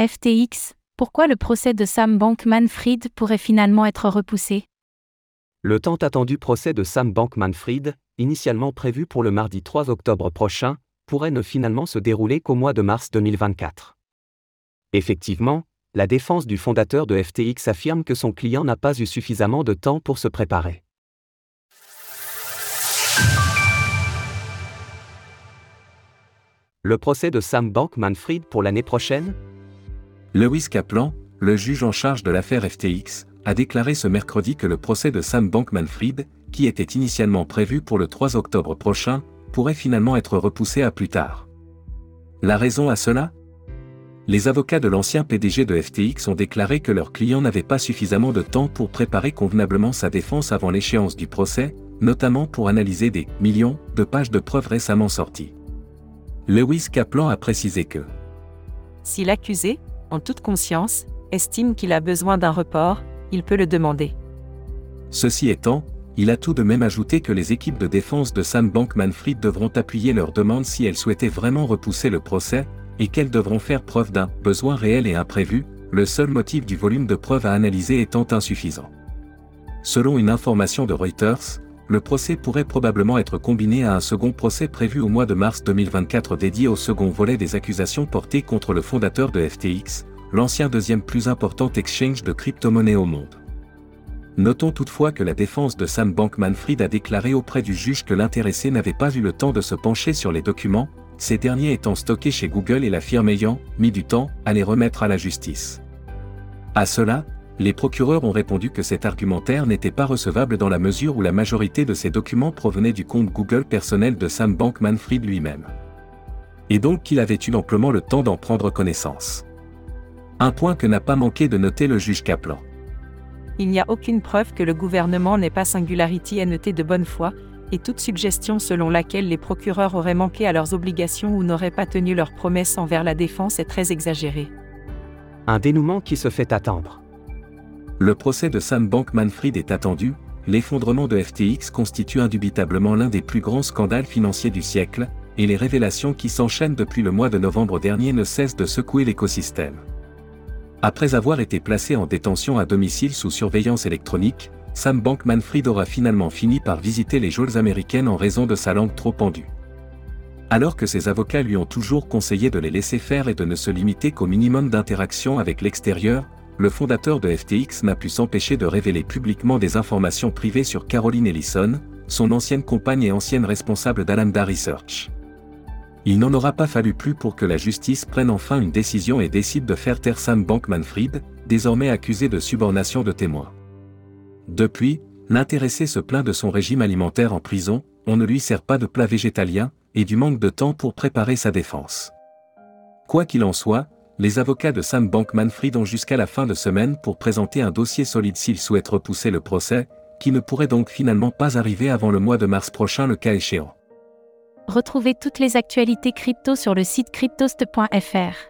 FTX, pourquoi le procès de Sam Bankman-Fried pourrait finalement être repoussé? Le tant attendu procès de Sam Bankman-Fried, initialement prévu pour le mardi 3 octobre prochain, pourrait ne finalement se dérouler qu'au mois de mars 2024. Effectivement, la défense du fondateur de FTX affirme que son client n'a pas eu suffisamment de temps pour se préparer. Le procès de Sam Bankman-Fried pour l'année prochaine Lewis Kaplan, le juge en charge de l'affaire FTX, a déclaré ce mercredi que le procès de Sam Bankman-Fried, qui était initialement prévu pour le 3 octobre prochain, pourrait finalement être repoussé à plus tard. La raison à cela? Les avocats de l'ancien PDG de FTX ont déclaré que leur client n'avait pas suffisamment de temps pour préparer convenablement sa défense avant l'échéance du procès, notamment pour analyser des millions de pages de preuves récemment sorties. Lewis Kaplan a précisé que Si l'accusé, en toute conscience, estime qu'il a besoin d'un report, il peut le demander. Ceci étant, il a tout de même ajouté que les équipes de défense de Sam Bankman-Fried devront appuyer leur demande si elles souhaitaient vraiment repousser le procès, et qu'elles devront faire preuve d'un besoin réel et imprévu, le seul motif du volume de preuves à analyser étant insuffisant. Selon une information de Reuters, le procès pourrait probablement être combiné à un second procès prévu au mois de mars 2024 dédié au second volet des accusations portées contre le fondateur de FTX, l'ancien deuxième plus important exchange de crypto-monnaies au monde. Notons toutefois que la défense de Sam Bankman-Fried a déclaré auprès du juge que l'intéressé n'avait pas eu le temps de se pencher sur les documents, ces derniers étant stockés chez Google et la firme ayant mis du temps à les remettre à la justice. À cela, les procureurs ont répondu que cet argumentaire n'était pas recevable dans la mesure où la majorité de ces documents provenaient du compte Google personnel de Sam Bankman-Fried lui-même. Et donc qu'il avait eu amplement le temps d'en prendre connaissance. Un point que n'a pas manqué de noter le juge Kaplan. Il n'y a aucune preuve que le gouvernement n'ait pas Singularity NET de bonne foi, et toute suggestion selon laquelle les procureurs auraient manqué à leurs obligations ou n'auraient pas tenu leurs promesses envers la défense est très exagérée. Un dénouement qui se fait attendre. Le procès de Sam Bankman-Fried est attendu, l'effondrement de FTX constitue indubitablement l'un des plus grands scandales financiers du siècle, et les révélations qui s'enchaînent depuis le mois de novembre dernier ne cessent de secouer l'écosystème. Après avoir été placé en détention à domicile sous surveillance électronique, Sam Bankman-Fried aura finalement fini par visiter les geôles américaines en raison de sa langue trop pendue. Alors que ses avocats lui ont toujours conseillé de les laisser faire et de ne se limiter qu'au minimum d'interaction avec l'extérieur, le fondateur de FTX n'a pu s'empêcher de révéler publiquement des informations privées sur Caroline Ellison, son ancienne compagne et ancienne responsable d'Alameda Research. Il n'en aura pas fallu plus pour que la justice prenne enfin une décision et décide de faire taire Sam Bankman-Fried, désormais accusé de subornation de témoins. Depuis, l'intéressé se plaint de son régime alimentaire en prison, on ne lui sert pas de plat végétalien, et du manque de temps pour préparer sa défense. Quoi qu'il en soit, les avocats de Sam Bankman-Fried ont jusqu'à la fin de semaine pour présenter un dossier solide s'ils souhaitent repousser le procès, qui ne pourrait donc finalement pas arriver avant le mois de mars prochain le cas échéant. Retrouvez toutes les actualités crypto sur le site cryptost.fr.